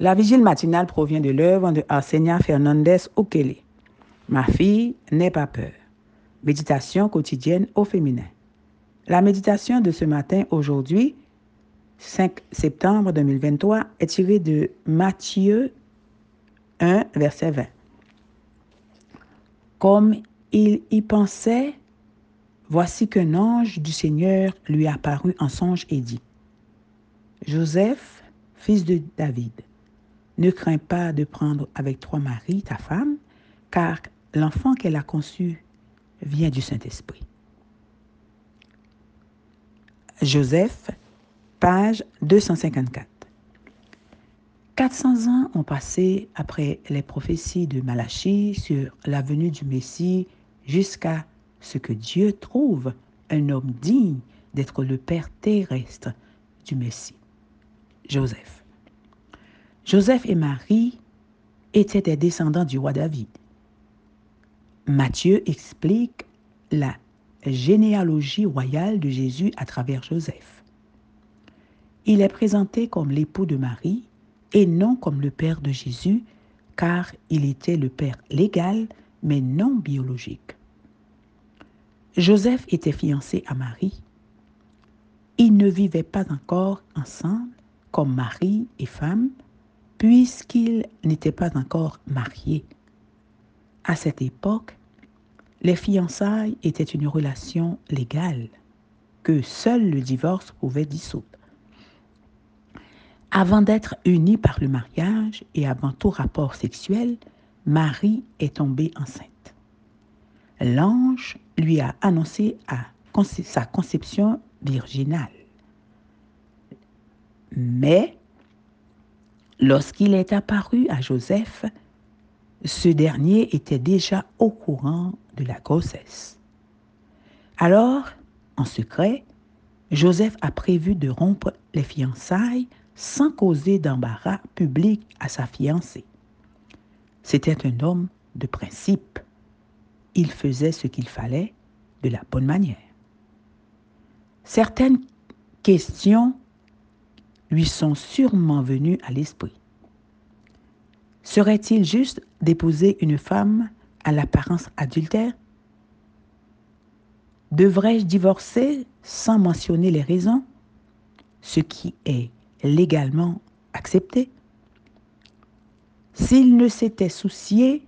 La vigile matinale provient de l'œuvre de Arsenia Fernandez Okele. Ma fille n'est pas peur. Méditation quotidienne au féminin. La méditation de ce matin, aujourd'hui, 5 septembre 2023, est tirée de Matthieu 1, verset 20. Comme il y pensait, voici qu'un ange du Seigneur lui apparut en songe et dit, Joseph, fils de David, ne crains pas de prendre avec toi Marie, ta femme, car l'enfant qu'elle a conçu vient du Saint-Esprit. Joseph, page 254. 400 ans ont passé après les prophéties de Malachie sur la venue du Messie jusqu'à ce que Dieu trouve un homme digne d'être le Père terrestre du Messie, Joseph. Joseph et Marie étaient des descendants du roi David. Matthieu explique la généalogie royale de Jésus à travers Joseph. Il est présenté comme l'époux de Marie et non comme le père de Jésus, car il était le père légal, mais non biologique. Joseph était fiancé à Marie. Ils ne vivaient pas encore ensemble comme mari et femme, puisqu'ils n'étaient pas encore mariés. À cette époque, les fiançailles étaient une relation légale que seul le divorce pouvait dissoudre. Avant d'être unis par le mariage et avant tout rapport sexuel, Marie est tombée enceinte. L'ange lui a annoncé sa conception virginale. Mais Lorsqu'il est apparu à Joseph, ce dernier était déjà au courant de la grossesse. Alors, en secret, Joseph a prévu de rompre les fiançailles sans causer d'embarras public à sa fiancée. C'était un homme de principe. Il faisait ce qu'il fallait de la bonne manière. Certaines questions lui sont sûrement venus à l'esprit. Serait-il juste d'épouser une femme à l'apparence adultère? Devrais-je divorcer sans mentionner les raisons, ce qui est légalement accepté? S'il ne s'était soucié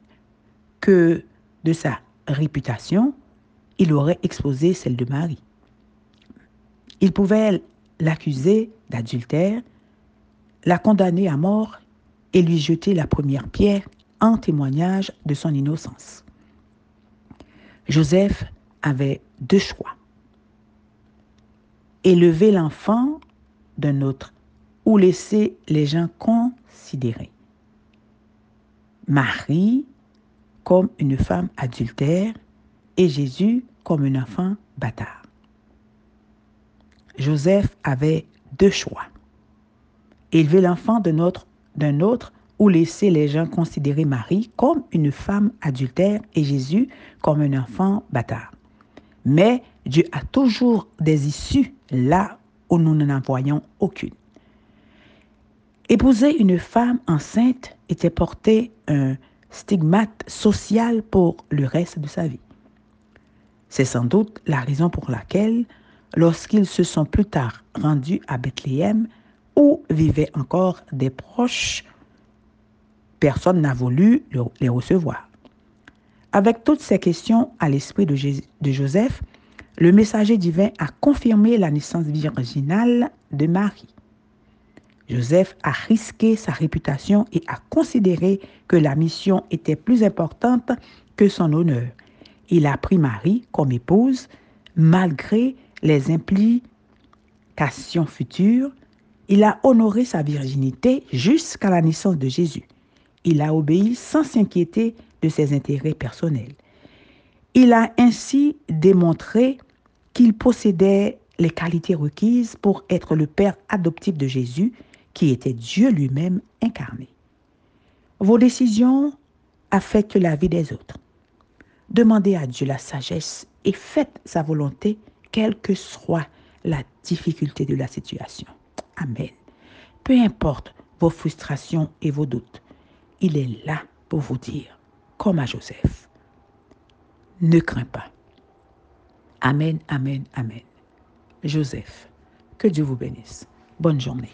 que de sa réputation, il aurait exposé celle de Marie. Il pouvait l'accuser d'adultère, la condamner à mort et lui jeter la première pierre en témoignage de son innocence. Joseph avait deux choix. Élever l'enfant d'un autre ou laisser les gens considérer Marie comme une femme adultère et Jésus comme un enfant bâtard. Joseph avait deux choix. Élever l'enfant d'un autre, ou laisser les gens considérer Marie comme une femme adultère et Jésus comme un enfant bâtard. Mais Dieu a toujours des issues là où nous n'en voyons aucune. Épouser une femme enceinte était porter un stigmate social pour le reste de sa vie. C'est sans doute la raison pour laquelle lorsqu'ils se sont plus tard rendus à Bethléem, où vivaient encore des proches, personne n'a voulu les recevoir. Avec toutes ces questions à l'esprit de, Joseph, le messager divin a confirmé la naissance virginale de Marie. Joseph a risqué sa réputation et a considéré que la mission était plus importante que son honneur. Il a pris Marie comme épouse malgré les implications futures, il a honoré sa virginité jusqu'à la naissance de Jésus. Il a obéi sans s'inquiéter de ses intérêts personnels. Il a ainsi démontré qu'il possédait les qualités requises pour être le Père adoptif de Jésus, qui était Dieu lui-même incarné. Vos décisions affectent la vie des autres. Demandez à Dieu la sagesse et faites sa volonté quelle que soit la difficulté de la situation. Amen. Peu importe vos frustrations et vos doutes. Il est là pour vous dire, comme à Joseph, ne crains pas. Amen, amen, amen. Joseph, que Dieu vous bénisse. Bonne journée.